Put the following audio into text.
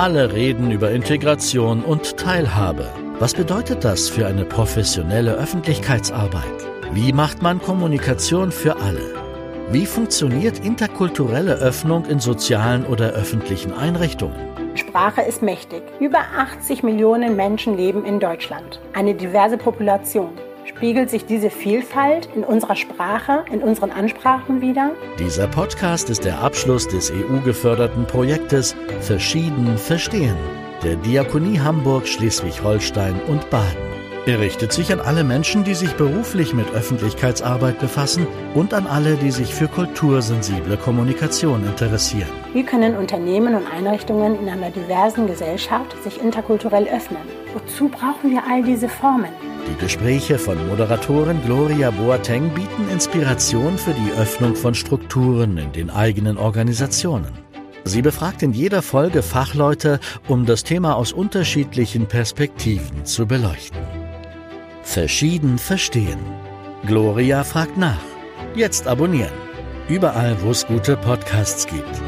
Alle reden über Integration und Teilhabe. Was bedeutet das für eine professionelle Öffentlichkeitsarbeit? Wie macht man Kommunikation für alle? Wie funktioniert interkulturelle Öffnung in sozialen oder öffentlichen Einrichtungen? Sprache ist mächtig. Über 80 Millionen Menschen leben in Deutschland. Eine diverse Population. Spiegelt sich diese Vielfalt in unserer Sprache, in unseren Ansprachen wider? Dieser Podcast ist der Abschluss des EU-geförderten Projektes Verschieden Verstehen der Diakonie Hamburg, Schleswig-Holstein und Baden. Er richtet sich an alle Menschen, die sich beruflich mit Öffentlichkeitsarbeit befassen und an alle, die sich für kultursensible Kommunikation interessieren. Wie können Unternehmen und Einrichtungen in einer diversen Gesellschaft sich interkulturell öffnen? Wozu brauchen wir all diese Formen? Die Gespräche von Moderatorin Gloria Boateng bieten Inspiration für die Öffnung von Strukturen in den eigenen Organisationen. Sie befragt in jeder Folge Fachleute, um das Thema aus unterschiedlichen Perspektiven zu beleuchten. Verschieden verstehen. Gloria fragt nach. Jetzt abonnieren. Überall, wo es gute Podcasts gibt.